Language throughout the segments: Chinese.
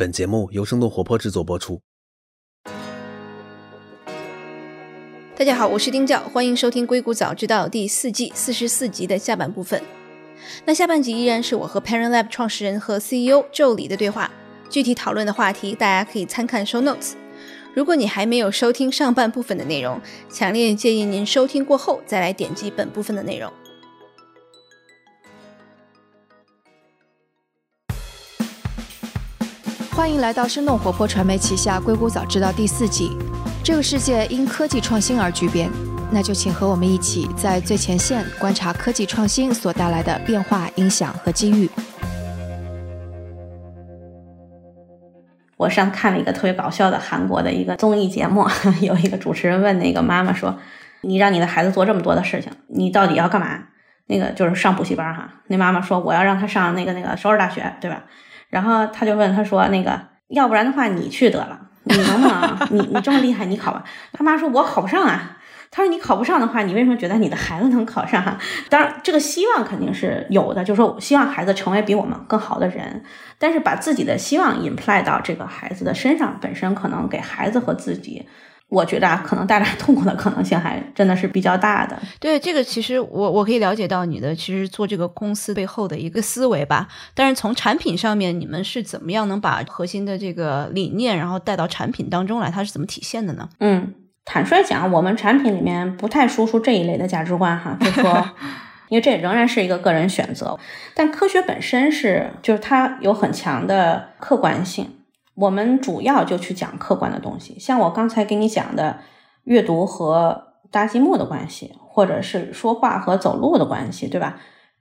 本节目由生动活泼制作播出。大家好，我是丁教，欢迎收听《硅谷早知道》第四季四十四集的下半部分。那下半集依然是我和 Parent Lab 创始人和 CEO 周里的对话，具体讨论的话题大家可以参看 Show Notes。如果你还没有收听上半部分的内容，强烈建议您收听过后再来点击本部分的内容。欢迎来到生动活泼传媒旗下《硅谷早知道》第四季。这个世界因科技创新而巨变，那就请和我们一起在最前线观察科技创新所带来的变化、影响和机遇。我上次看了一个特别搞笑的韩国的一个综艺节目，有一个主持人问那个妈妈说：“你让你的孩子做这么多的事情，你到底要干嘛？”那个就是上补习班哈。那妈妈说：“我要让他上那个那个首尔大学，对吧？”然后他就问他说：“那个，要不然的话，你去得了，你能不能？你你这么厉害，你考吧。”他妈说：“我考不上啊。”他说：“你考不上的话，你为什么觉得你的孩子能考上？当然，这个希望肯定是有的，就是说希望孩子成为比我们更好的人。但是把自己的希望 imply 到这个孩子的身上，本身可能给孩子和自己。”我觉得啊，可能带来 痛苦的可能性还真的是比较大的。对这个，其实我我可以了解到你的其实做这个公司背后的一个思维吧。但是从产品上面，你们是怎么样能把核心的这个理念，然后带到产品当中来？它是怎么体现的呢？嗯，坦率讲，我们产品里面不太输出这一类的价值观哈，就说，因为这仍然是一个个人选择。但科学本身是，就是它有很强的客观性。我们主要就去讲客观的东西，像我刚才给你讲的阅读和搭积木的关系，或者是说话和走路的关系，对吧？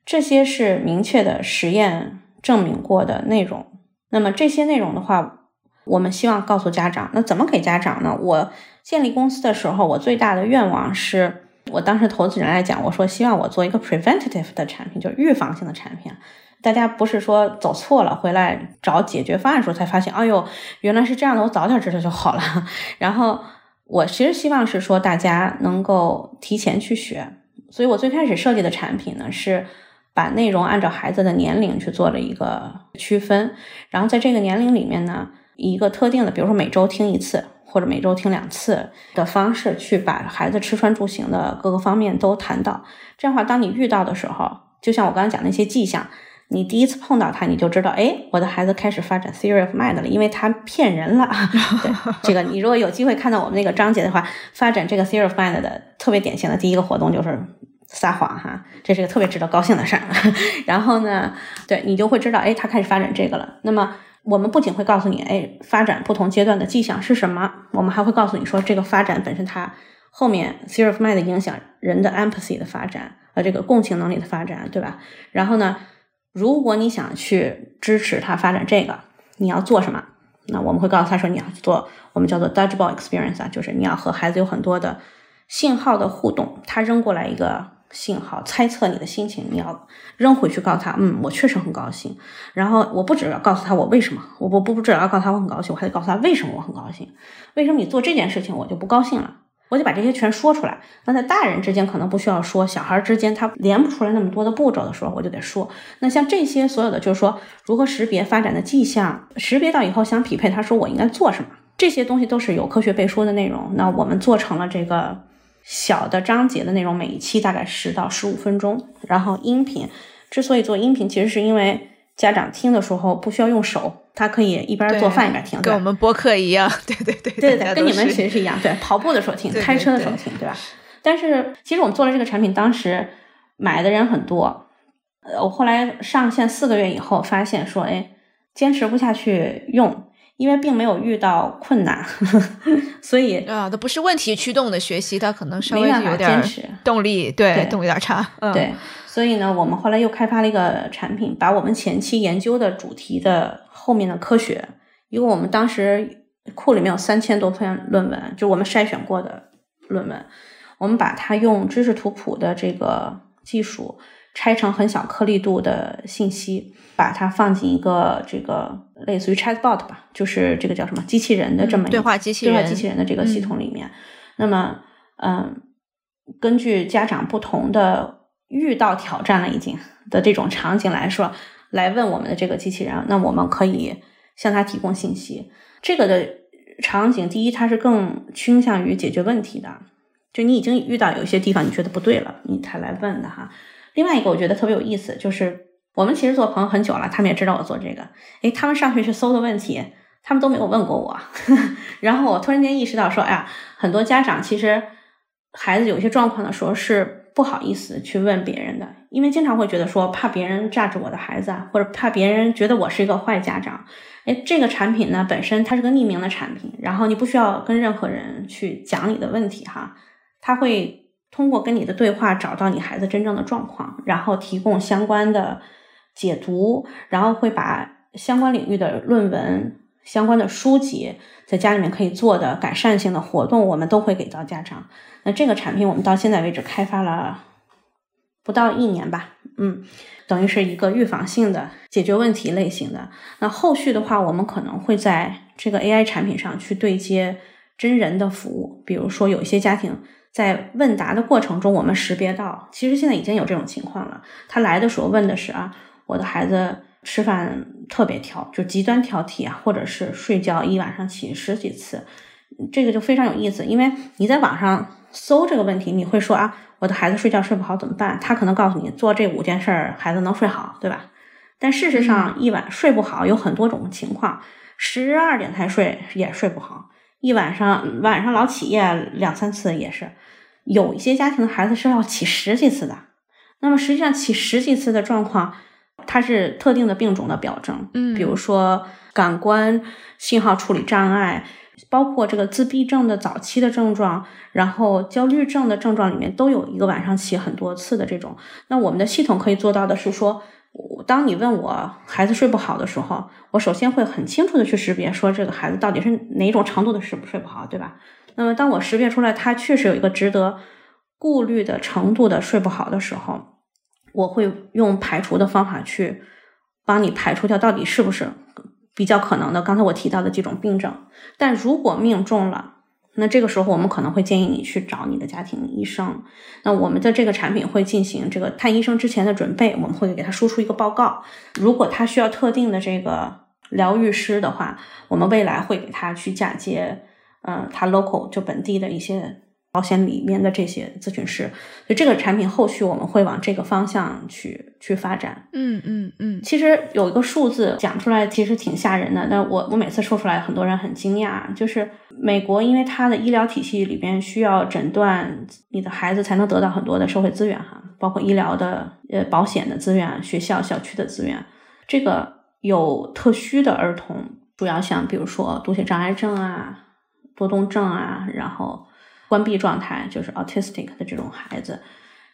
这些是明确的实验证明过的内容。那么这些内容的话，我们希望告诉家长，那怎么给家长呢？我建立公司的时候，我最大的愿望是，我当时投资人来讲，我说希望我做一个 preventative 的产品，就是预防性的产品。大家不是说走错了回来找解决方案的时候才发现，哎呦，原来是这样的，我早点知道就好了。然后我其实希望是说大家能够提前去学，所以我最开始设计的产品呢是把内容按照孩子的年龄去做了一个区分，然后在这个年龄里面呢，以一个特定的，比如说每周听一次或者每周听两次的方式去把孩子吃穿住行的各个方面都谈到。这样的话，当你遇到的时候，就像我刚刚讲那些迹象。你第一次碰到他，你就知道，哎，我的孩子开始发展 theory of mind 了，因为他骗人了。对，这个你如果有机会看到我们那个章节的话，发展这个 theory of mind 的特别典型的第一个活动就是撒谎哈，这是个特别值得高兴的事儿。然后呢，对你就会知道，哎，他开始发展这个了。那么我们不仅会告诉你，哎，发展不同阶段的迹象是什么，我们还会告诉你说，这个发展本身它后面 theory of mind 的影响人的 empathy 的发展和这个共情能力的发展，对吧？然后呢？如果你想去支持他发展这个，你要做什么？那我们会告诉他说，你要去做我们叫做 dodgeball experience 啊，就是你要和孩子有很多的信号的互动。他扔过来一个信号，猜测你的心情，你要扔回去告诉他，嗯，我确实很高兴。然后我不只要告诉他我为什么，我不不不只要告诉他我很高兴，我还得告诉他为什么我很高兴。为什么你做这件事情我就不高兴了？我就把这些全说出来。那在大人之间可能不需要说，小孩之间他连不出来那么多的步骤的时候，我就得说。那像这些所有的，就是说如何识别发展的迹象，识别到以后想匹配，他说我应该做什么，这些东西都是有科学背书的内容。那我们做成了这个小的章节的内容，每一期大概十到十五分钟。然后音频之所以做音频，其实是因为家长听的时候不需要用手。他可以一边做饭一边听，跟我们播客一样，对对对对对，跟你们其实是一样，对，跑步的时候听，开车的时候听，对。吧？但是其实我们做了这个产品，当时买的人很多，呃，我后来上线四个月以后，发现说，哎，坚持不下去用，因为并没有遇到困难，所以啊，它不是问题驱动的学习，它可能稍微有点动力，对，动力有点差，嗯。对，所以呢，我们后来又开发了一个产品，把我们前期研究的主题的。后面的科学，因为我们当时库里面有三千多篇论文，就我们筛选过的论文，我们把它用知识图谱的这个技术拆成很小颗粒度的信息，把它放进一个这个类似于 Chatbot 吧，就是这个叫什么机器人的这么对话机器人对话机器人的这个系统里面。那么，嗯，根据家长不同的遇到挑战了已经的这种场景来说。来问我们的这个机器人，那我们可以向他提供信息。这个的场景，第一，它是更倾向于解决问题的，就你已经遇到有一些地方你觉得不对了，你才来问的哈。另外一个我觉得特别有意思，就是我们其实做朋友很久了，他们也知道我做这个，诶，他们上去去搜的问题，他们都没有问过我，然后我突然间意识到说，哎呀，很多家长其实孩子有些状况的时候是不好意思去问别人的，因为经常会觉得说怕别人榨着我的孩子，或者怕别人觉得我是一个坏家长。哎，这个产品呢本身它是个匿名的产品，然后你不需要跟任何人去讲你的问题哈，他会。通过跟你的对话找到你孩子真正的状况，然后提供相关的解读，然后会把相关领域的论文、相关的书籍在家里面可以做的改善性的活动，我们都会给到家长。那这个产品我们到现在为止开发了不到一年吧，嗯，等于是一个预防性的解决问题类型的。那后续的话，我们可能会在这个 AI 产品上去对接真人的服务，比如说有一些家庭。在问答的过程中，我们识别到，其实现在已经有这种情况了。他来的时候问的是啊，我的孩子吃饭特别挑，就极端挑剔啊，或者是睡觉一晚上起十几次，这个就非常有意思。因为你在网上搜这个问题，你会说啊，我的孩子睡觉睡不好怎么办？他可能告诉你做这五件事儿，孩子能睡好，对吧？但事实上，一晚睡不好有很多种情况，十二点才睡也睡不好。一晚上晚上老起夜两三次也是，有一些家庭的孩子是要起十几次的。那么实际上起十几次的状况，它是特定的病种的表征，嗯，比如说感官信号处理障碍，包括这个自闭症的早期的症状，然后焦虑症的症状里面都有一个晚上起很多次的这种。那我们的系统可以做到的是说。当你问我孩子睡不好的时候，我首先会很清楚的去识别，说这个孩子到底是哪种程度的睡不睡不好，对吧？那么当我识别出来他确实有一个值得顾虑的程度的睡不好的时候，我会用排除的方法去帮你排除掉到底是不是比较可能的刚才我提到的几种病症。但如果命中了，那这个时候，我们可能会建议你去找你的家庭医生。那我们的这个产品会进行这个看医生之前的准备，我们会给他输出一个报告。如果他需要特定的这个疗愈师的话，我们未来会给他去嫁接，嗯，他 local 就本地的一些。保险里面的这些咨询师，所以这个产品后续我们会往这个方向去去发展。嗯嗯嗯。其实有一个数字讲出来，其实挺吓人的。但我我每次说出来，很多人很惊讶。就是美国，因为它的医疗体系里边需要诊断你的孩子，才能得到很多的社会资源哈，包括医疗的、呃保险的资源、学校、小区的资源。这个有特需的儿童，主要像比如说读写障碍症啊、多动症啊，然后。关闭状态就是 autistic 的这种孩子，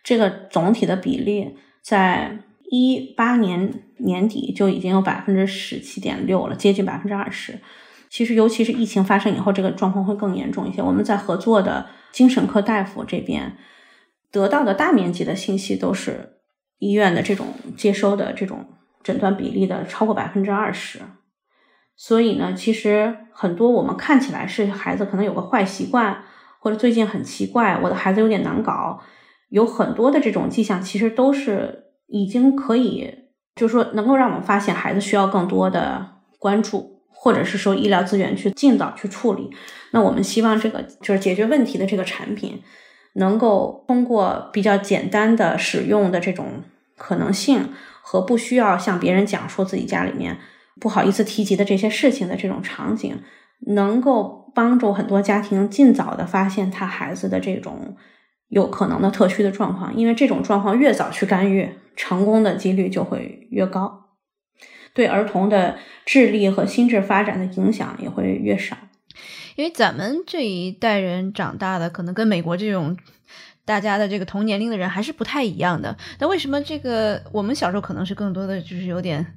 这个总体的比例在一八年年底就已经有百分之十七点六了，接近百分之二十。其实，尤其是疫情发生以后，这个状况会更严重一些。我们在合作的精神科大夫这边得到的大面积的信息都是医院的这种接收的这种诊断比例的超过百分之二十。所以呢，其实很多我们看起来是孩子可能有个坏习惯。或者最近很奇怪，我的孩子有点难搞，有很多的这种迹象，其实都是已经可以，就是说能够让我们发现孩子需要更多的关注，或者是说医疗资源去尽早去处理。那我们希望这个就是解决问题的这个产品，能够通过比较简单的使用的这种可能性和不需要向别人讲说自己家里面不好意思提及的这些事情的这种场景，能够。帮助很多家庭尽早的发现他孩子的这种有可能的特需的状况，因为这种状况越早去干预，成功的几率就会越高，对儿童的智力和心智发展的影响也会越少。因为咱们这一代人长大的，可能跟美国这种大家的这个同年龄的人还是不太一样的。那为什么这个我们小时候可能是更多的就是有点。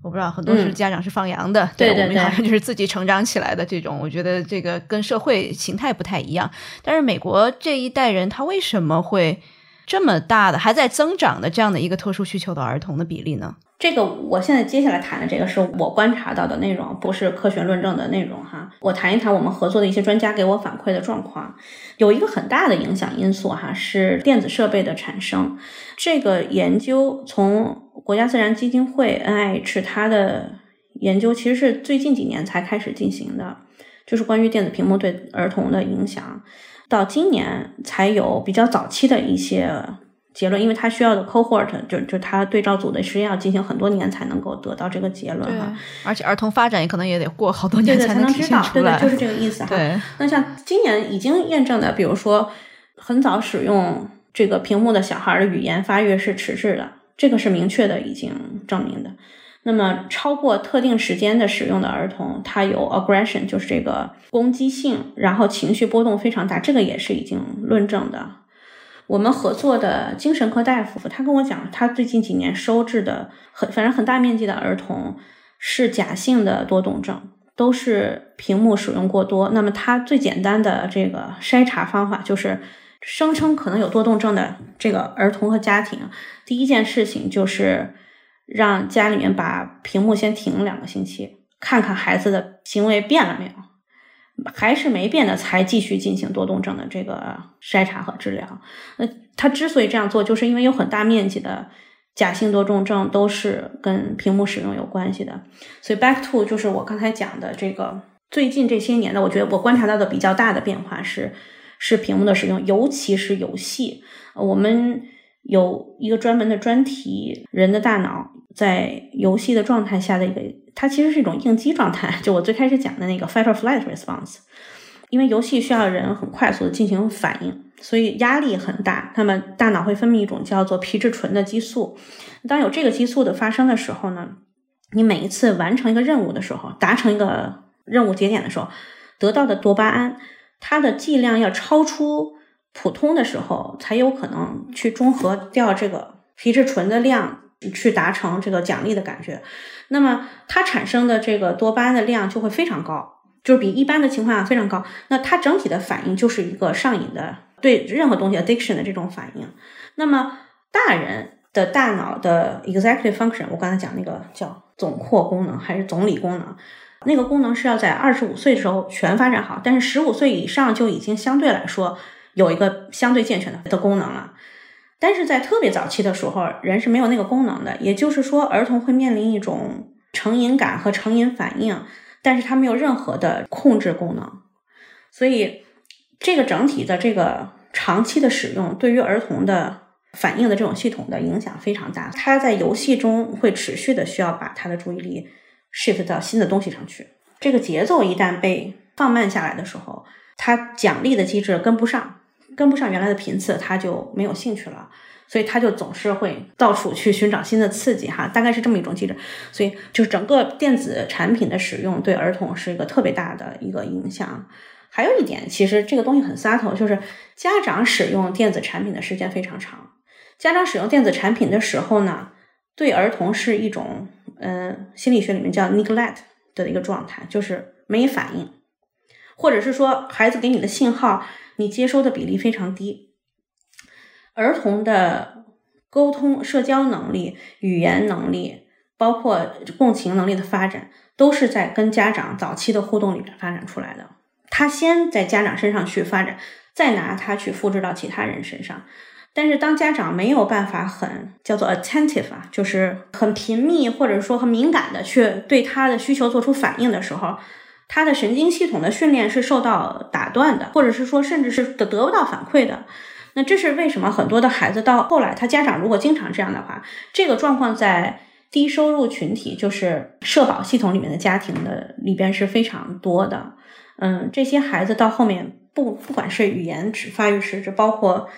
我不知道，很多是家长是放羊的，对我们好像就是自己成长起来的这种。我觉得这个跟社会形态不太一样。但是美国这一代人，他为什么会这么大的还在增长的这样的一个特殊需求的儿童的比例呢？这个我现在接下来谈的这个是我观察到的内容，不是科学论证的内容哈。我谈一谈我们合作的一些专家给我反馈的状况。有一个很大的影响因素哈，是电子设备的产生。这个研究从国家自然基金会 NIH 它的研究，其实是最近几年才开始进行的，就是关于电子屏幕对儿童的影响，到今年才有比较早期的一些结论，因为它需要的 cohort 就就它对照组的实验要进行很多年才能够得到这个结论哈。而且儿童发展也可能也得过好多年才能知道，对对，就是这个意思哈。那像今年已经验证的，比如说很早使用这个屏幕的小孩的语言发育是迟滞的，这个是明确的已经证明的。那么超过特定时间的使用的儿童，他有 aggression，就是这个攻击性，然后情绪波动非常大，这个也是已经论证的。我们合作的精神科大夫，他跟我讲，他最近几年收治的很，反正很大面积的儿童是假性的多动症，都是屏幕使用过多。那么他最简单的这个筛查方法就是，声称可能有多动症的这个儿童和家庭，第一件事情就是让家里面把屏幕先停两个星期，看看孩子的行为变了没有。还是没变的，才继续进行多动症的这个筛查和治疗。那他之所以这样做，就是因为有很大面积的假性多动症都是跟屏幕使用有关系的。所以 back to 就是我刚才讲的这个最近这些年的，我觉得我观察到的比较大的变化是是屏幕的使用，尤其是游戏。我们有一个专门的专题，人的大脑在游戏的状态下的一个。它其实是一种应激状态，就我最开始讲的那个 fight or flight response，因为游戏需要人很快速的进行反应，所以压力很大。那么大脑会分泌一种叫做皮质醇的激素，当有这个激素的发生的时候呢，你每一次完成一个任务的时候，达成一个任务节点的时候，得到的多巴胺，它的剂量要超出普通的时候，才有可能去中和掉这个皮质醇的量。去达成这个奖励的感觉，那么它产生的这个多巴胺的量就会非常高，就是比一般的情况下非常高。那它整体的反应就是一个上瘾的，对任何东西 addiction 的这种反应。那么大人的大脑的 executive function，我刚才讲那个叫总括功能还是总理功能，那个功能是要在二十五岁的时候全发展好，但是十五岁以上就已经相对来说有一个相对健全的的功能了。但是在特别早期的时候，人是没有那个功能的。也就是说，儿童会面临一种成瘾感和成瘾反应，但是他没有任何的控制功能。所以，这个整体的这个长期的使用，对于儿童的反应的这种系统的影响非常大。他在游戏中会持续的需要把他的注意力 shift 到新的东西上去。这个节奏一旦被放慢下来的时候，他奖励的机制跟不上。跟不上原来的频次，他就没有兴趣了，所以他就总是会到处去寻找新的刺激，哈，大概是这么一种机制。所以，就是整个电子产品的使用对儿童是一个特别大的一个影响。还有一点，其实这个东西很 subtle，就是家长使用电子产品的时间非常长。家长使用电子产品的时候呢，对儿童是一种，嗯，心理学里面叫 neglect 的一个状态，就是没反应，或者是说孩子给你的信号。你接收的比例非常低，儿童的沟通、社交能力、语言能力，包括共情能力的发展，都是在跟家长早期的互动里面发展出来的。他先在家长身上去发展，再拿他去复制到其他人身上。但是当家长没有办法很叫做 attentive 啊，就是很频密或者说很敏感的去对他的需求做出反应的时候。他的神经系统的训练是受到打断的，或者是说，甚至是得得不到反馈的。那这是为什么？很多的孩子到后来，他家长如果经常这样的话，这个状况在低收入群体，就是社保系统里面的家庭的里边是非常多的。嗯，这些孩子到后面不不管是语言迟发育迟滞，包括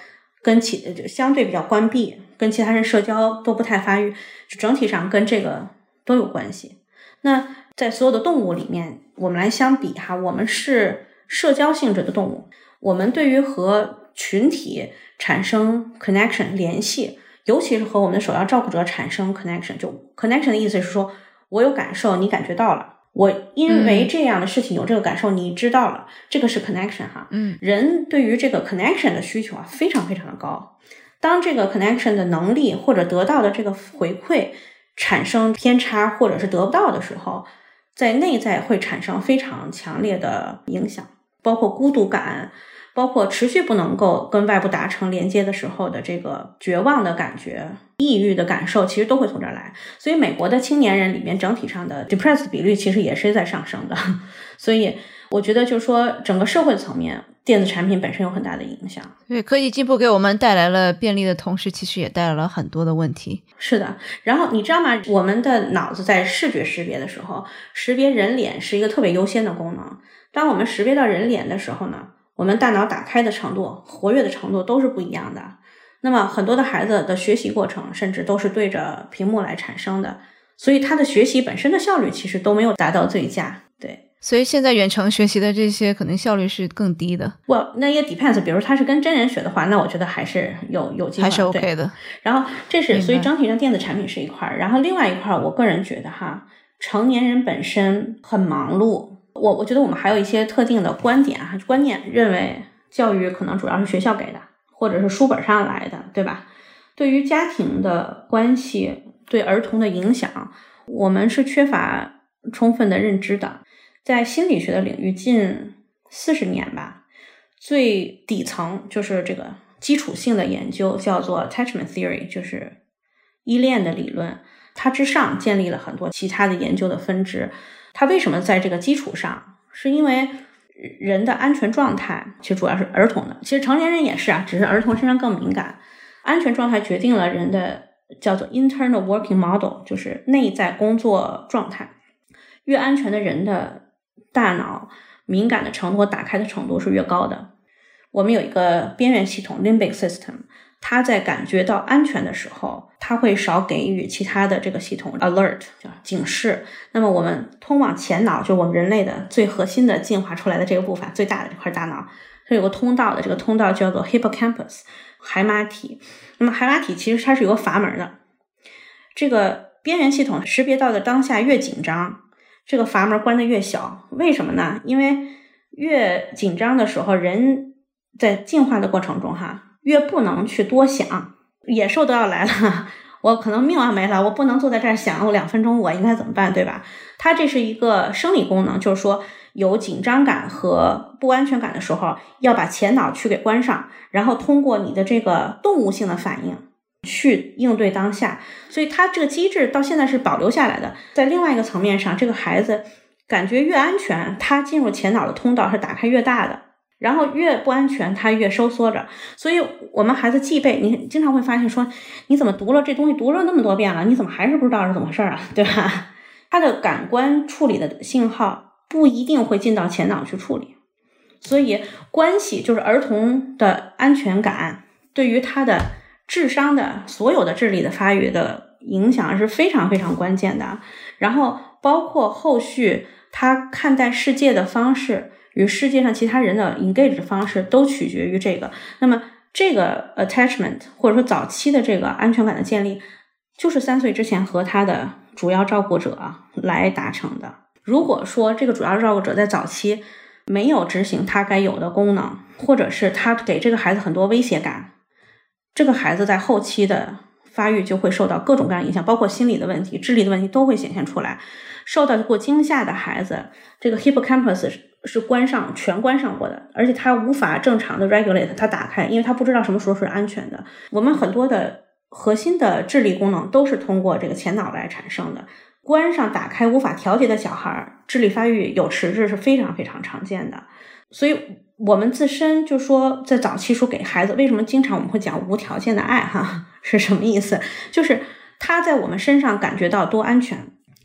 跟其就相对比较关闭，跟其他人社交都不太发育，整体上跟这个都有关系。那。在所有的动物里面，我们来相比哈，我们是社交性质的动物。我们对于和群体产生 connection 联系，尤其是和我们的首要照顾者产生 connection，就 connection 的意思是说，我有感受，你感觉到了，我因为这样的事情有这个感受，你知道了，这个是 connection 哈。嗯，人对于这个 connection 的需求啊，非常非常的高。当这个 connection 的能力或者得到的这个回馈产生偏差，或者是得不到的时候，在内在会产生非常强烈的影响，包括孤独感，包括持续不能够跟外部达成连接的时候的这个绝望的感觉、抑郁的感受，其实都会从这儿来。所以，美国的青年人里面整体上的 depressed 比率其实也是在上升的。所以，我觉得就是说，整个社会层面，电子产品本身有很大的影响。对，科技进步给我们带来了便利的同时，其实也带来了很多的问题。是的。然后你知道吗？我们的脑子在视觉识别的时候，识别人脸是一个特别优先的功能。当我们识别到人脸的时候呢？我们大脑打开的程度、活跃的程度都是不一样的。那么很多的孩子的学习过程，甚至都是对着屏幕来产生的，所以他的学习本身的效率其实都没有达到最佳。对，所以现在远程学习的这些可能效率是更低的。我那也 depends，比如他是跟真人学的话，那我觉得还是有有机会，还是 OK 的。然后这是所以整体上电子产品是一块儿，然后另外一块儿，我个人觉得哈，成年人本身很忙碌。我我觉得我们还有一些特定的观点啊，观念认为教育可能主要是学校给的，或者是书本上来的，对吧？对于家庭的关系对儿童的影响，我们是缺乏充分的认知的。在心理学的领域，近四十年吧，最底层就是这个基础性的研究叫做 attachment theory，就是依恋的理论，它之上建立了很多其他的研究的分支。它为什么在这个基础上？是因为人的安全状态，其实主要是儿童的，其实成年人也是啊，只是儿童身上更敏感。安全状态决定了人的叫做 internal working model，就是内在工作状态。越安全的人的大脑敏感的程度和打开的程度是越高的。我们有一个边缘系统 limbic system。它在感觉到安全的时候，它会少给予其他的这个系统 alert，叫警示。那么我们通往前脑，就我们人类的最核心的进化出来的这个部分，最大的这块大脑，它有个通道的，这个通道叫做 hippocampus，海马体。那么海马体其实它是有个阀门的，这个边缘系统识别到的当下越紧张，这个阀门关的越小。为什么呢？因为越紧张的时候，人在进化的过程中，哈。越不能去多想，野兽都要来了，我可能命要没了，我不能坐在这儿想我两分钟我应该怎么办，对吧？它这是一个生理功能，就是说有紧张感和不安全感的时候，要把前脑区给关上，然后通过你的这个动物性的反应去应对当下。所以他这个机制到现在是保留下来的。在另外一个层面上，这个孩子感觉越安全，他进入前脑的通道是打开越大的。然后越不安全，他越收缩着。所以，我们孩子记背，你经常会发现说，你怎么读了这东西读了那么多遍了，你怎么还是不知道是怎么回事啊？对吧？他的感官处理的信号不一定会进到前脑去处理。所以，关系就是儿童的安全感对于他的智商的所有的智力的发育的影响是非常非常关键的。然后，包括后续他看待世界的方式。与世界上其他人的 engage 的方式都取决于这个。那么，这个 attachment 或者说早期的这个安全感的建立，就是三岁之前和他的主要照顾者来达成的。如果说这个主要照顾者在早期没有执行他该有的功能，或者是他给这个孩子很多威胁感，这个孩子在后期的发育就会受到各种各样影响，包括心理的问题、智力的问题都会显现出来。受到过惊吓的孩子，这个 hippocampus 是关上全关上过的，而且他无法正常的 regulate，他打开，因为他不知道什么时候是安全的。我们很多的核心的智力功能都是通过这个前脑来产生的。关上打开无法调节的小孩，智力发育有迟滞是非常非常常见的。所以，我们自身就说，在早期说给孩子，为什么经常我们会讲无条件的爱？哈，是什么意思？就是他在我们身上感觉到多安全。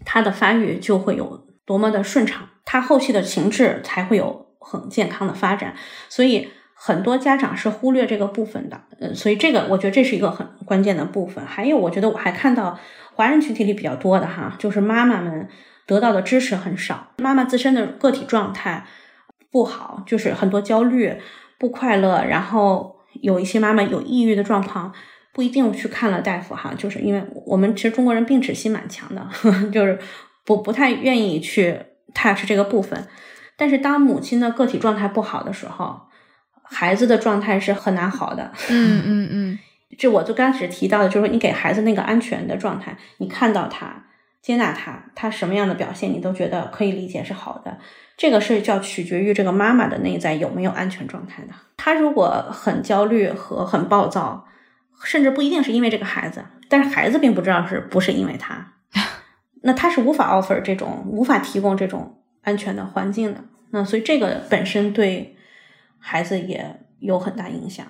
他的发育就会有多么的顺畅，他后期的情志才会有很健康的发展。所以很多家长是忽略这个部分的，嗯，所以这个我觉得这是一个很关键的部分。还有，我觉得我还看到华人群体里比较多的哈，就是妈妈们得到的支持很少，妈妈自身的个体状态不好，就是很多焦虑、不快乐，然后有一些妈妈有抑郁的状况。不一定去看了大夫哈，就是因为我们其实中国人病耻心蛮强的，就是不不太愿意去 touch 这个部分。但是当母亲的个体状态不好的时候，孩子的状态是很难好的。嗯嗯嗯，这我就刚开始提到的，就是你给孩子那个安全的状态，你看到他接纳他，他什么样的表现你都觉得可以理解是好的。这个是叫取决于这个妈妈的内在有没有安全状态的。她如果很焦虑和很暴躁，甚至不一定是因为这个孩子，但是孩子并不知道是不是因为他，那他是无法 offer 这种无法提供这种安全的环境的。那所以这个本身对孩子也有很大影响。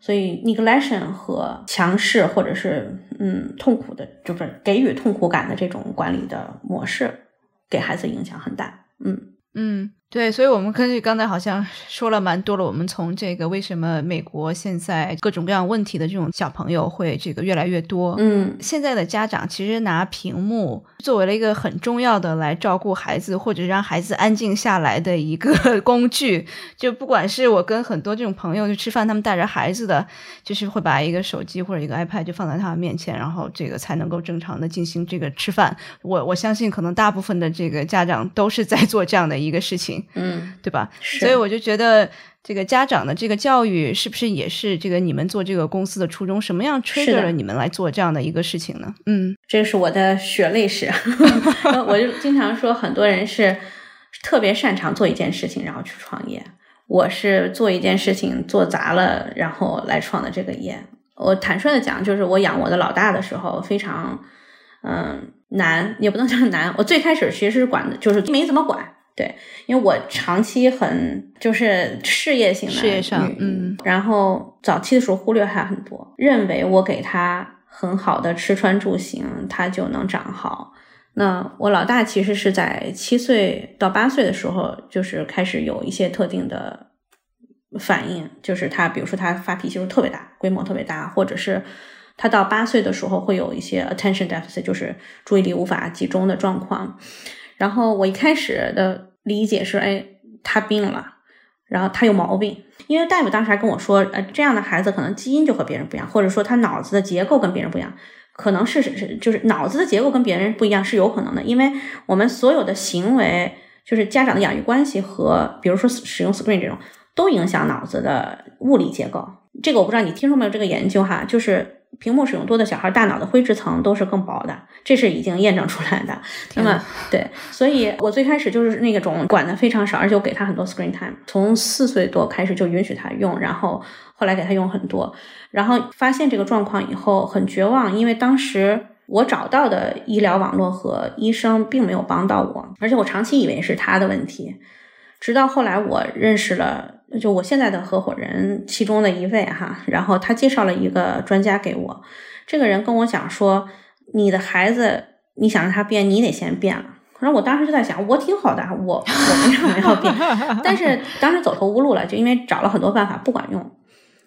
所以 neglection 和强势或者是嗯痛苦的，就是给予痛苦感的这种管理的模式，给孩子影响很大。嗯嗯。对，所以，我们根据刚才好像说了蛮多了。我们从这个为什么美国现在各种各样问题的这种小朋友会这个越来越多，嗯，现在的家长其实拿屏幕作为了一个很重要的来照顾孩子或者让孩子安静下来的一个 工具。就不管是我跟很多这种朋友就吃饭，他们带着孩子的，就是会把一个手机或者一个 iPad 就放在他们面前，然后这个才能够正常的进行这个吃饭。我我相信，可能大部分的这个家长都是在做这样的一个事情。嗯，对吧？所以我就觉得，这个家长的这个教育是不是也是这个你们做这个公司的初衷？什么样 trigger 了你们来做这样的一个事情呢？嗯，这是我的血泪史。我就经常说，很多人是特别擅长做一件事情，然后去创业。我是做一件事情做砸了，然后来创的这个业。我坦率的讲，就是我养我的老大的时候非常嗯难，也不能叫难。我最开始其实是管的，就是没怎么管。对，因为我长期很就是事业性的事业上，嗯，然后早期的时候忽略他很多，认为我给他很好的吃穿住行，他就能长好。那我老大其实是在七岁到八岁的时候，就是开始有一些特定的反应，就是他比如说他发脾气时候特别大，规模特别大，或者是他到八岁的时候会有一些 attention deficit，就是注意力无法集中的状况。然后我一开始的理解是，哎，他病了，然后他有毛病。因为大夫当时还跟我说，呃，这样的孩子可能基因就和别人不一样，或者说他脑子的结构跟别人不一样，可能是是就是脑子的结构跟别人不一样是有可能的。因为我们所有的行为，就是家长的养育关系和，比如说使用 screen 这种，都影响脑子的物理结构。这个我不知道你听说没有这个研究哈，就是。屏幕使用多的小孩，大脑的灰质层都是更薄的，这是已经验证出来的。那么，对，所以我最开始就是那种管的非常少，而且我给他很多 screen time，从四岁多开始就允许他用，然后后来给他用很多，然后发现这个状况以后很绝望，因为当时我找到的医疗网络和医生并没有帮到我，而且我长期以为是他的问题，直到后来我认识了。就我现在的合伙人其中的一位哈，然后他介绍了一个专家给我，这个人跟我讲说，你的孩子你想让他变，你得先变了。然后我当时就在想，我挺好的，我我为什么要变？但是当时走投无路了，就因为找了很多办法不管用。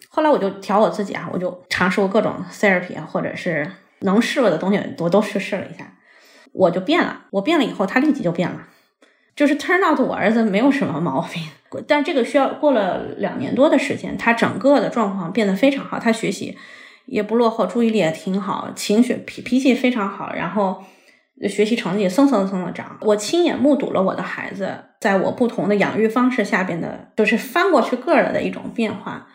后来我就调我自己啊，我就尝试过各种 therapy 或者是能试过的东西，我都去试了一下，我就变了。我变了以后，他立即就变了，就是 turn out 我儿子没有什么毛病。但这个需要过了两年多的时间，他整个的状况变得非常好，他学习也不落后，注意力也挺好，情绪脾脾气非常好，然后学习成绩蹭蹭蹭的涨。我亲眼目睹了我的孩子在我不同的养育方式下边的，就是翻过去个了的一种变化。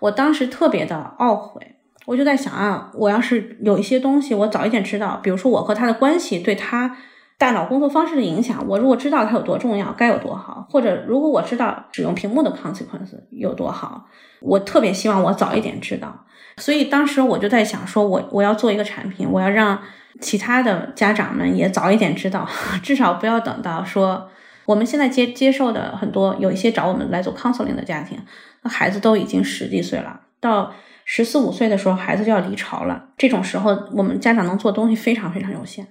我当时特别的懊悔，我就在想啊，我要是有一些东西我早一点知道，比如说我和他的关系对他。大脑工作方式的影响，我如果知道它有多重要，该有多好；或者如果我知道使用屏幕的 consequence 有多好，我特别希望我早一点知道。所以当时我就在想，说我我要做一个产品，我要让其他的家长们也早一点知道，至少不要等到说我们现在接接受的很多有一些找我们来做 counseling 的家庭，那孩子都已经十几岁了，到十四五岁的时候，孩子就要离巢了。这种时候，我们家长能做东西非常非常有限。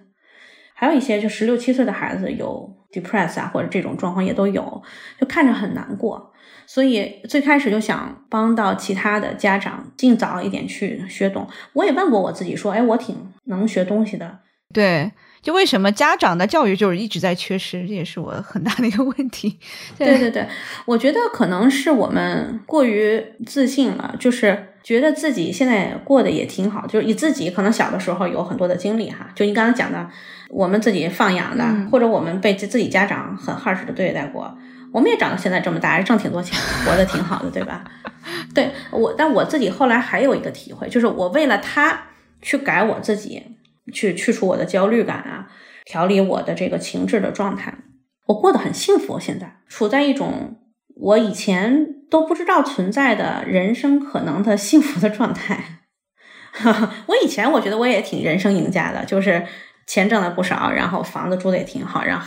还有一些就十六七岁的孩子有 depress 啊，或者这种状况也都有，就看着很难过。所以最开始就想帮到其他的家长尽早一点去学懂。我也问过我自己说，哎，我挺能学东西的。对，就为什么家长的教育就是一直在缺失，这也是我很大的一个问题。对对对，我觉得可能是我们过于自信了，就是觉得自己现在过得也挺好，就是你自己可能小的时候有很多的经历哈，就你刚刚讲的。我们自己放养的，或者我们被自自己家长很 harsh 的对待过，我们也长到现在这么大，挣挺多钱，活得挺好的，对吧？对我，但我自己后来还有一个体会，就是我为了他去改我自己，去去除我的焦虑感啊，调理我的这个情志的状态。我过得很幸福，现在处在一种我以前都不知道存在的人生可能的幸福的状态。我以前我觉得我也挺人生赢家的，就是钱挣了不少，然后房子住的也挺好，然后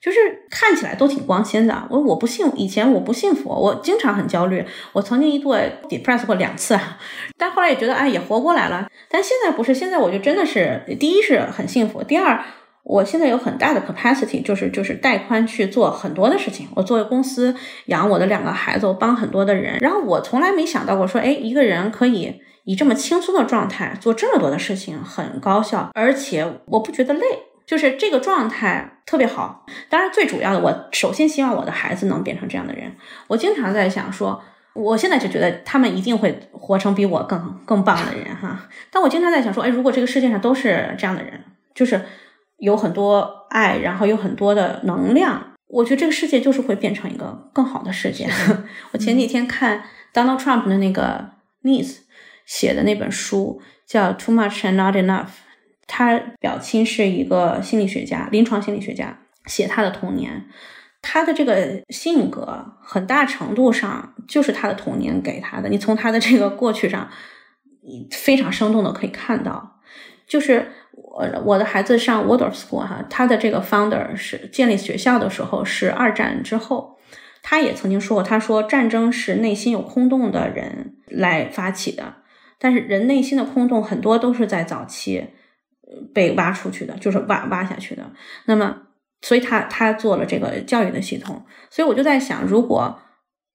就是看起来都挺光鲜的。我我不幸，以前我不幸福，我经常很焦虑，我曾经一度 depress 过两次，但后来也觉得哎也活过来了。但现在不是，现在我就真的是第一是很幸福，第二。我现在有很大的 capacity，就是就是带宽去做很多的事情。我作为公司养我的两个孩子，我帮很多的人。然后我从来没想到过说，哎，一个人可以以这么轻松的状态做这么多的事情，很高效，而且我不觉得累，就是这个状态特别好。当然，最主要的，我首先希望我的孩子能变成这样的人。我经常在想说，我现在就觉得他们一定会活成比我更更棒的人哈。但我经常在想说，哎，如果这个世界上都是这样的人，就是。有很多爱，然后有很多的能量，我觉得这个世界就是会变成一个更好的世界。我前几天看 Donald Trump 的那个 niece 写的那本书叫《Too Much and Not Enough》，他表亲是一个心理学家，临床心理学家，写他的童年，他的这个性格很大程度上就是他的童年给他的。你从他的这个过去上，你非常生动的可以看到，就是。我我的孩子上 Waldorf School 哈，他的这个 founder 是建立学校的时候是二战之后，他也曾经说过，他说战争是内心有空洞的人来发起的，但是人内心的空洞很多都是在早期被挖出去的，就是挖挖下去的。那么，所以他他做了这个教育的系统，所以我就在想，如果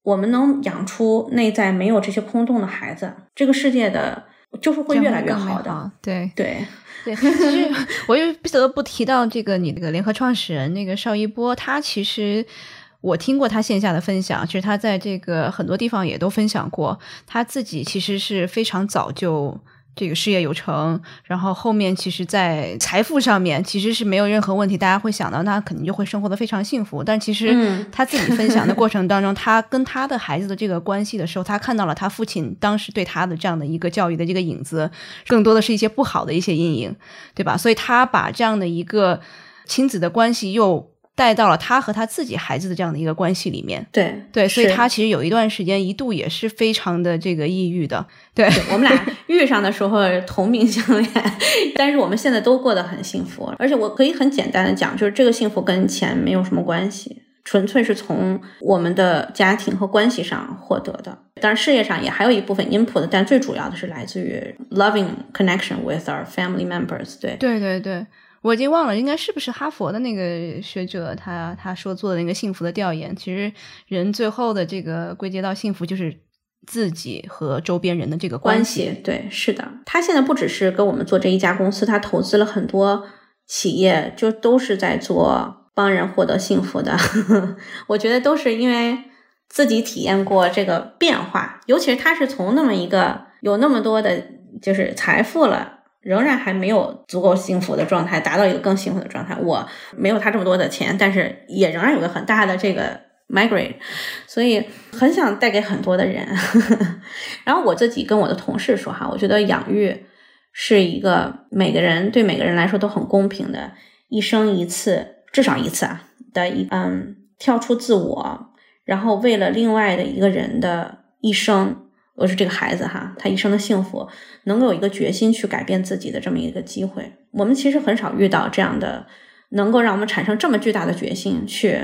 我们能养出内在没有这些空洞的孩子，这个世界的就是会越来越好的。对对。对，其实我又不得不提到这个你那个联合创始人那个邵一波，他其实我听过他线下的分享，其实他在这个很多地方也都分享过，他自己其实是非常早就。这个事业有成，然后后面其实，在财富上面其实是没有任何问题。大家会想到，那肯定就会生活的非常幸福。但其实他自己分享的过程当中，他跟他的孩子的这个关系的时候，他看到了他父亲当时对他的这样的一个教育的这个影子，更多的是一些不好的一些阴影，对吧？所以他把这样的一个亲子的关系又。带到了他和他自己孩子的这样的一个关系里面，对对，所以他其实有一段时间一度也是非常的这个抑郁的。对我们俩遇上的时候同病相怜，但是我们现在都过得很幸福。而且我可以很简单的讲，就是这个幸福跟钱没有什么关系，纯粹是从我们的家庭和关系上获得的。当然事业上也还有一部分 input，但最主要的是来自于 loving connection with our family members。对对对对。我已经忘了，应该是不是哈佛的那个学者，他他说做的那个幸福的调研。其实人最后的这个归结到幸福，就是自己和周边人的这个关系。对，是的。他现在不只是跟我们做这一家公司，他投资了很多企业，就都是在做帮人获得幸福的。我觉得都是因为自己体验过这个变化，尤其是他是从那么一个有那么多的，就是财富了。仍然还没有足够幸福的状态，达到一个更幸福的状态。我没有他这么多的钱，但是也仍然有个很大的这个 migrate，所以很想带给很多的人。然后我自己跟我的同事说哈，我觉得养育是一个每个人对每个人来说都很公平的，一生一次，至少一次啊的一嗯，跳出自我，然后为了另外的一个人的一生。我是这个孩子哈，他一生的幸福能够有一个决心去改变自己的这么一个机会。我们其实很少遇到这样的能够让我们产生这么巨大的决心去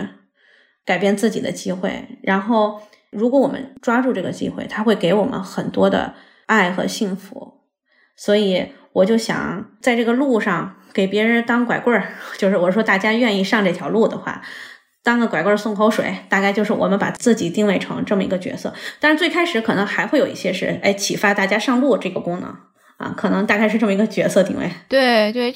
改变自己的机会。然后，如果我们抓住这个机会，他会给我们很多的爱和幸福。所以，我就想在这个路上给别人当拐棍儿，就是我说大家愿意上这条路的话。当个拐棍送口水，大概就是我们把自己定位成这么一个角色。但是最开始可能还会有一些是，哎，启发大家上路这个功能啊，可能大概是这么一个角色定位。对对，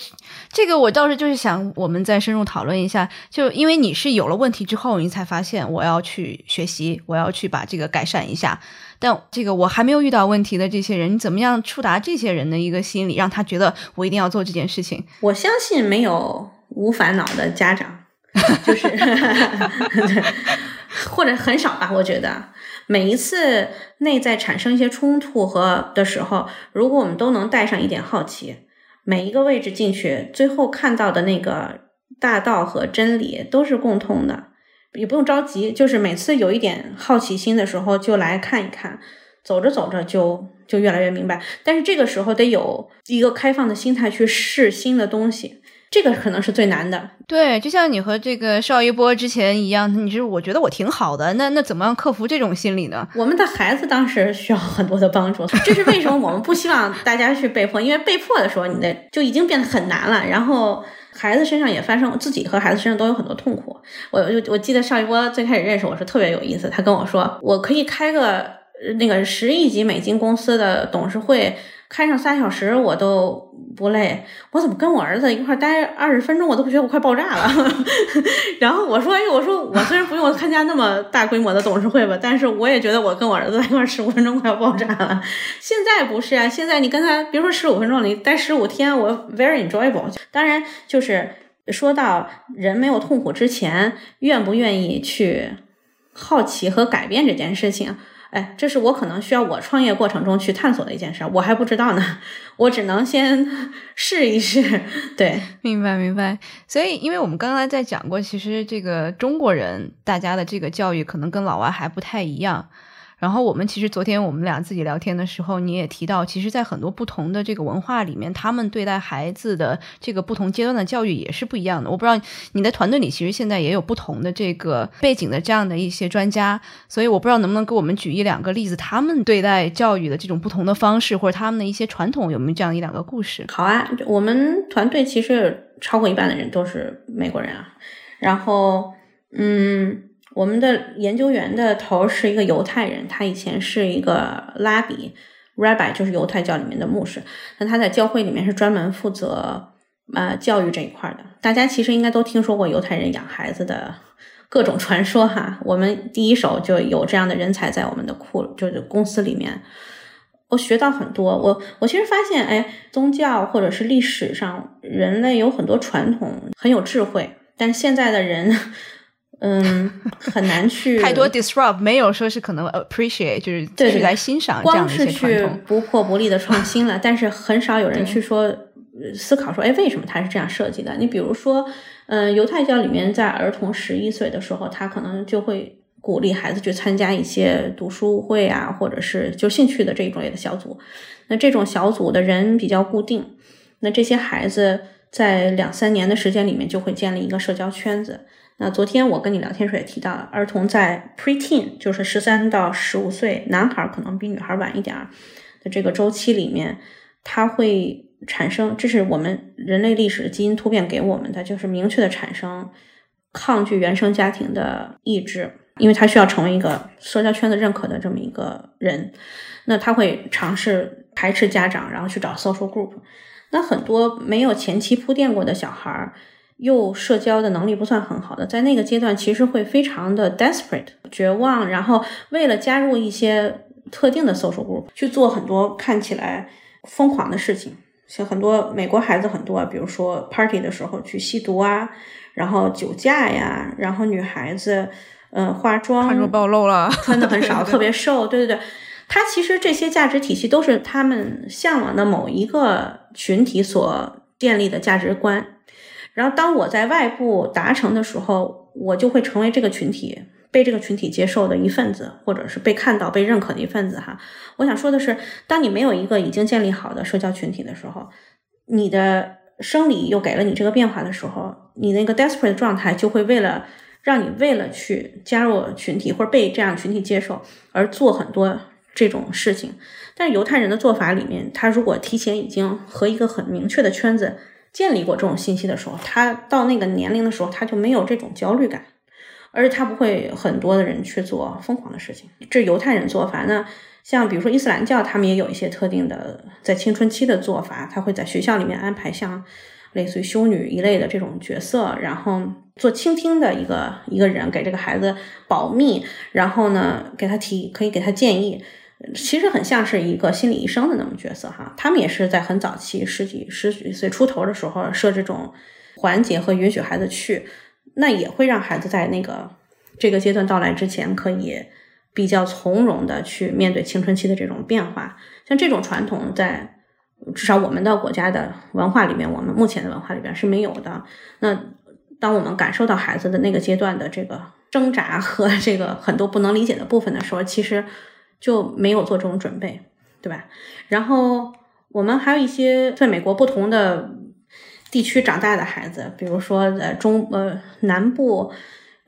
这个我倒是就是想我们再深入讨论一下。就因为你是有了问题之后，你才发现我要去学习，我要去把这个改善一下。但这个我还没有遇到问题的这些人，你怎么样触达这些人的一个心理，让他觉得我一定要做这件事情？我相信没有无烦恼的家长。就是，或者很少吧。我觉得每一次内在产生一些冲突和的时候，如果我们都能带上一点好奇，每一个位置进去，最后看到的那个大道和真理都是共通的，也不用着急，就是每次有一点好奇心的时候就来看一看，走着走着就就越来越明白。但是这个时候得有一个开放的心态去试新的东西。这个可能是最难的，对，就像你和这个邵一波之前一样，你是我觉得我挺好的，那那怎么样克服这种心理呢？我们的孩子当时需要很多的帮助，这是为什么我们不希望大家去被迫，因为被迫的时候你的就已经变得很难了，然后孩子身上也发生，自己和孩子身上都有很多痛苦。我就我记得邵一波最开始认识我是特别有意思，他跟我说我可以开个那个十亿级美金公司的董事会。开上三小时我都不累，我怎么跟我儿子一块待二十分钟我都不觉得我快爆炸了。然后我说：“哎，我说我虽然不用参加那么大规模的董事会吧，但是我也觉得我跟我儿子在一块十五分钟快要爆炸了。现在不是啊，现在你跟他别说十五分钟，你待十五天，我 very enjoyable。当然，就是说到人没有痛苦之前，愿不愿意去好奇和改变这件事情。”哎，这是我可能需要我创业过程中去探索的一件事，我还不知道呢，我只能先 试一试。对，明白明白。所以，因为我们刚才在讲过，其实这个中国人大家的这个教育可能跟老外还不太一样。然后我们其实昨天我们俩自己聊天的时候，你也提到，其实，在很多不同的这个文化里面，他们对待孩子的这个不同阶段的教育也是不一样的。我不知道你的团队里其实现在也有不同的这个背景的这样的一些专家，所以我不知道能不能给我们举一两个例子，他们对待教育的这种不同的方式，或者他们的一些传统，有没有这样一两个故事？好啊，我们团队其实超过一半的人都是美国人啊，然后嗯。我们的研究员的头是一个犹太人，他以前是一个拉比，rabbi 就是犹太教里面的牧师。那他在教会里面是专门负责呃教育这一块的。大家其实应该都听说过犹太人养孩子的各种传说哈。我们第一手就有这样的人才在我们的库，就是公司里面，我学到很多。我我其实发现，哎，宗教或者是历史上人类有很多传统很有智慧，但现在的人。嗯，很难去 太多 disrupt，没有说是可能 appreciate，就是去来欣赏这样的一些传统，不破不立的创新了。但是很少有人去说思考说，哎，为什么它是这样设计的？你比如说，嗯，犹太教里面在儿童十一岁的时候，他可能就会鼓励孩子去参加一些读书会啊，或者是就兴趣的这一种类的小组。那这种小组的人比较固定，那这些孩子在两三年的时间里面就会建立一个社交圈子。那昨天我跟你聊天时候也提到了，儿童在 preteen，就是十三到十五岁，男孩可能比女孩晚一点的这个周期里面，他会产生，这是我们人类历史基因突变给我们的，就是明确的产生抗拒原生家庭的意志，因为他需要成为一个社交圈子认可的这么一个人，那他会尝试排斥家长，然后去找 social group。那很多没有前期铺垫过的小孩儿。又社交的能力不算很好的，在那个阶段其实会非常的 desperate 绝望，然后为了加入一些特定的 social group 去做很多看起来疯狂的事情，像很多美国孩子很多，比如说 party 的时候去吸毒啊，然后酒驾呀，然后女孩子嗯化妆暴露了，穿的很少，特别瘦，对对对，他其实这些价值体系都是他们向往的某一个群体所建立的价值观。然后，当我在外部达成的时候，我就会成为这个群体被这个群体接受的一份子，或者是被看到、被认可的一份子。哈，我想说的是，当你没有一个已经建立好的社交群体的时候，你的生理又给了你这个变化的时候，你那个 desperate 状态就会为了让你为了去加入群体或者被这样群体接受而做很多这种事情。但是犹太人的做法里面，他如果提前已经和一个很明确的圈子。建立过这种信息的时候，他到那个年龄的时候，他就没有这种焦虑感，而且他不会很多的人去做疯狂的事情。这是犹太人做法，那像比如说伊斯兰教，他们也有一些特定的在青春期的做法，他会在学校里面安排像类似于修女一类的这种角色，然后做倾听的一个一个人，给这个孩子保密，然后呢给他提可以给他建议。其实很像是一个心理医生的那种角色哈，他们也是在很早期十几十几岁出头的时候设这种环节和允许孩子去，那也会让孩子在那个这个阶段到来之前，可以比较从容的去面对青春期的这种变化。像这种传统，在至少我们的国家的文化里面，我们目前的文化里边是没有的。那当我们感受到孩子的那个阶段的这个挣扎和这个很多不能理解的部分的时候，其实就没有做这种准备，对吧？然后我们还有一些在美国不同的地区长大的孩子，比如说呃中呃南部。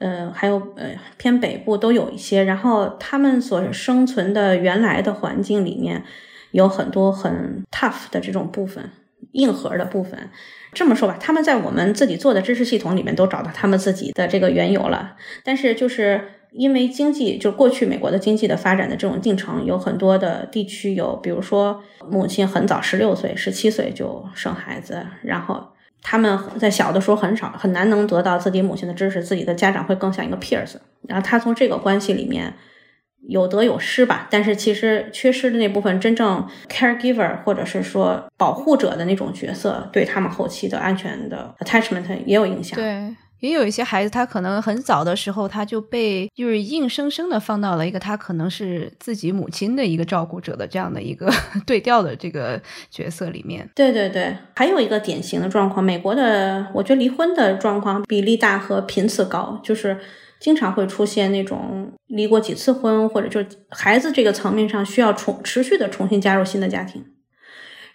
呃，还有呃偏北部都有一些，然后他们所生存的原来的环境里面有很多很 tough 的这种部分，硬核的部分。这么说吧，他们在我们自己做的知识系统里面都找到他们自己的这个缘由了。但是就是因为经济，就过去美国的经济的发展的这种进程，有很多的地区有，比如说母亲很早十六岁、十七岁就生孩子，然后。他们在小的时候很少很难能得到自己母亲的支持，自己的家长会更像一个 peers。然后他从这个关系里面有得有失吧，但是其实缺失的那部分真正 caregiver 或者是说保护者的那种角色，对他们后期的安全的 attachment 也有影响。对。也有一些孩子，他可能很早的时候他就被就是硬生生的放到了一个他可能是自己母亲的一个照顾者的这样的一个 对调的这个角色里面。对对对，还有一个典型的状况，美国的我觉得离婚的状况比例大和频次高，就是经常会出现那种离过几次婚，或者就是孩子这个层面上需要重持续的重新加入新的家庭，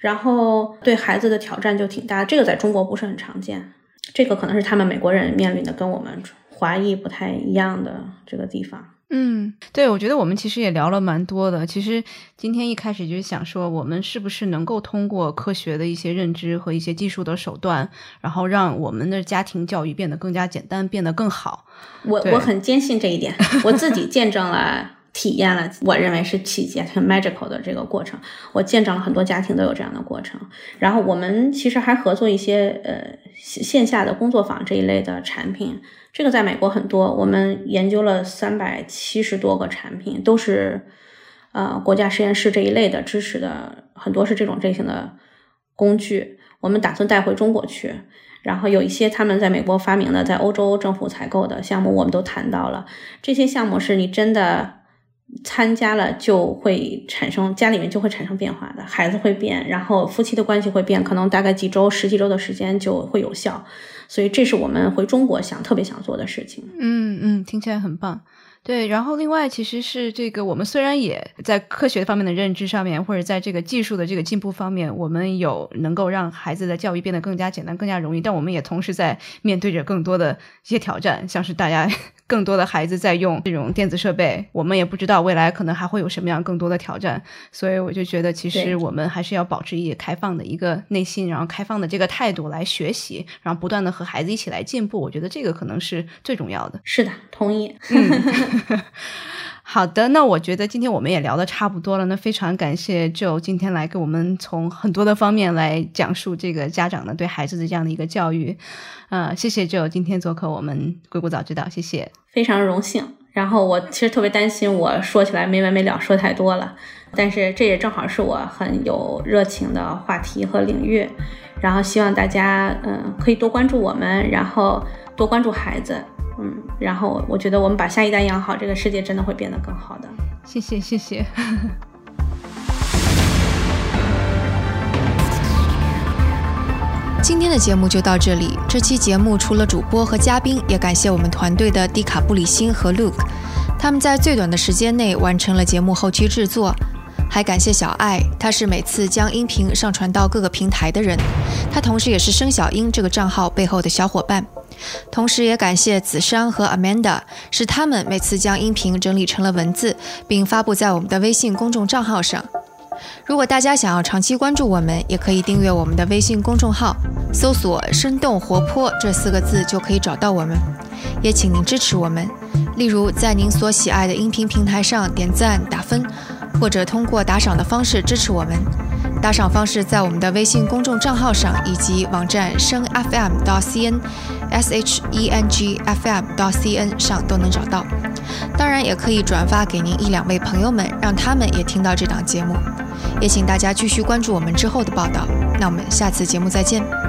然后对孩子的挑战就挺大，这个在中国不是很常见。这个可能是他们美国人面临的跟我们华裔不太一样的这个地方。嗯，对，我觉得我们其实也聊了蛮多的。其实今天一开始就是想说，我们是不是能够通过科学的一些认知和一些技术的手段，然后让我们的家庭教育变得更加简单，变得更好。我我很坚信这一点，我自己见证了。体验了我认为是奇迹、很 magical 的这个过程，我见证了很多家庭都有这样的过程。然后我们其实还合作一些呃线下的工作坊这一类的产品，这个在美国很多。我们研究了三百七十多个产品，都是呃国家实验室这一类的支持的，很多是这种类型的工具。我们打算带回中国去，然后有一些他们在美国发明的，在欧洲政府采购的项目，我们都谈到了。这些项目是你真的。参加了就会产生家里面就会产生变化的，孩子会变，然后夫妻的关系会变，可能大概几周、十几周的时间就会有效，所以这是我们回中国想特别想做的事情。嗯嗯，听起来很棒。对，然后另外其实是这个，我们虽然也在科学方面的认知上面，或者在这个技术的这个进步方面，我们有能够让孩子的教育变得更加简单、更加容易，但我们也同时在面对着更多的一些挑战，像是大家更多的孩子在用这种电子设备，我们也不知道未来可能还会有什么样更多的挑战，所以我就觉得其实我们还是要保持一个开放的一个内心，然后开放的这个态度来学习，然后不断的和孩子一起来进步，我觉得这个可能是最重要的。是的，同意。好的，那我觉得今天我们也聊的差不多了。那非常感谢 Joe 今天来给我们从很多的方面来讲述这个家长呢对孩子的这样的一个教育。呃，谢谢 Joe 今天做客我们硅谷早知道，谢谢，非常荣幸。然后我其实特别担心我说起来没完没了，说太多了，但是这也正好是我很有热情的话题和领域。然后希望大家嗯可以多关注我们，然后多关注孩子。嗯，然后我觉得我们把下一代养好，这个世界真的会变得更好的。谢谢，谢谢。今天的节目就到这里。这期节目除了主播和嘉宾，也感谢我们团队的迪卡布里辛和 Luke，他们在最短的时间内完成了节目后期制作。还感谢小爱，他是每次将音频上传到各个平台的人，他同时也是生小英这个账号背后的小伙伴。同时也感谢子珊和 Amanda，是他们每次将音频整理成了文字，并发布在我们的微信公众账号上。如果大家想要长期关注我们，也可以订阅我们的微信公众号，搜索“生动活泼”这四个字就可以找到我们。也请您支持我们，例如在您所喜爱的音频平台上点赞打分，或者通过打赏的方式支持我们。打赏方式在我们的微信公众账号上以及网站声 FM 到 CN S H E N G F M 到 C N 上都能找到。当然，也可以转发给您一两位朋友们，让他们也听到这档节目。也请大家继续关注我们之后的报道。那我们下次节目再见。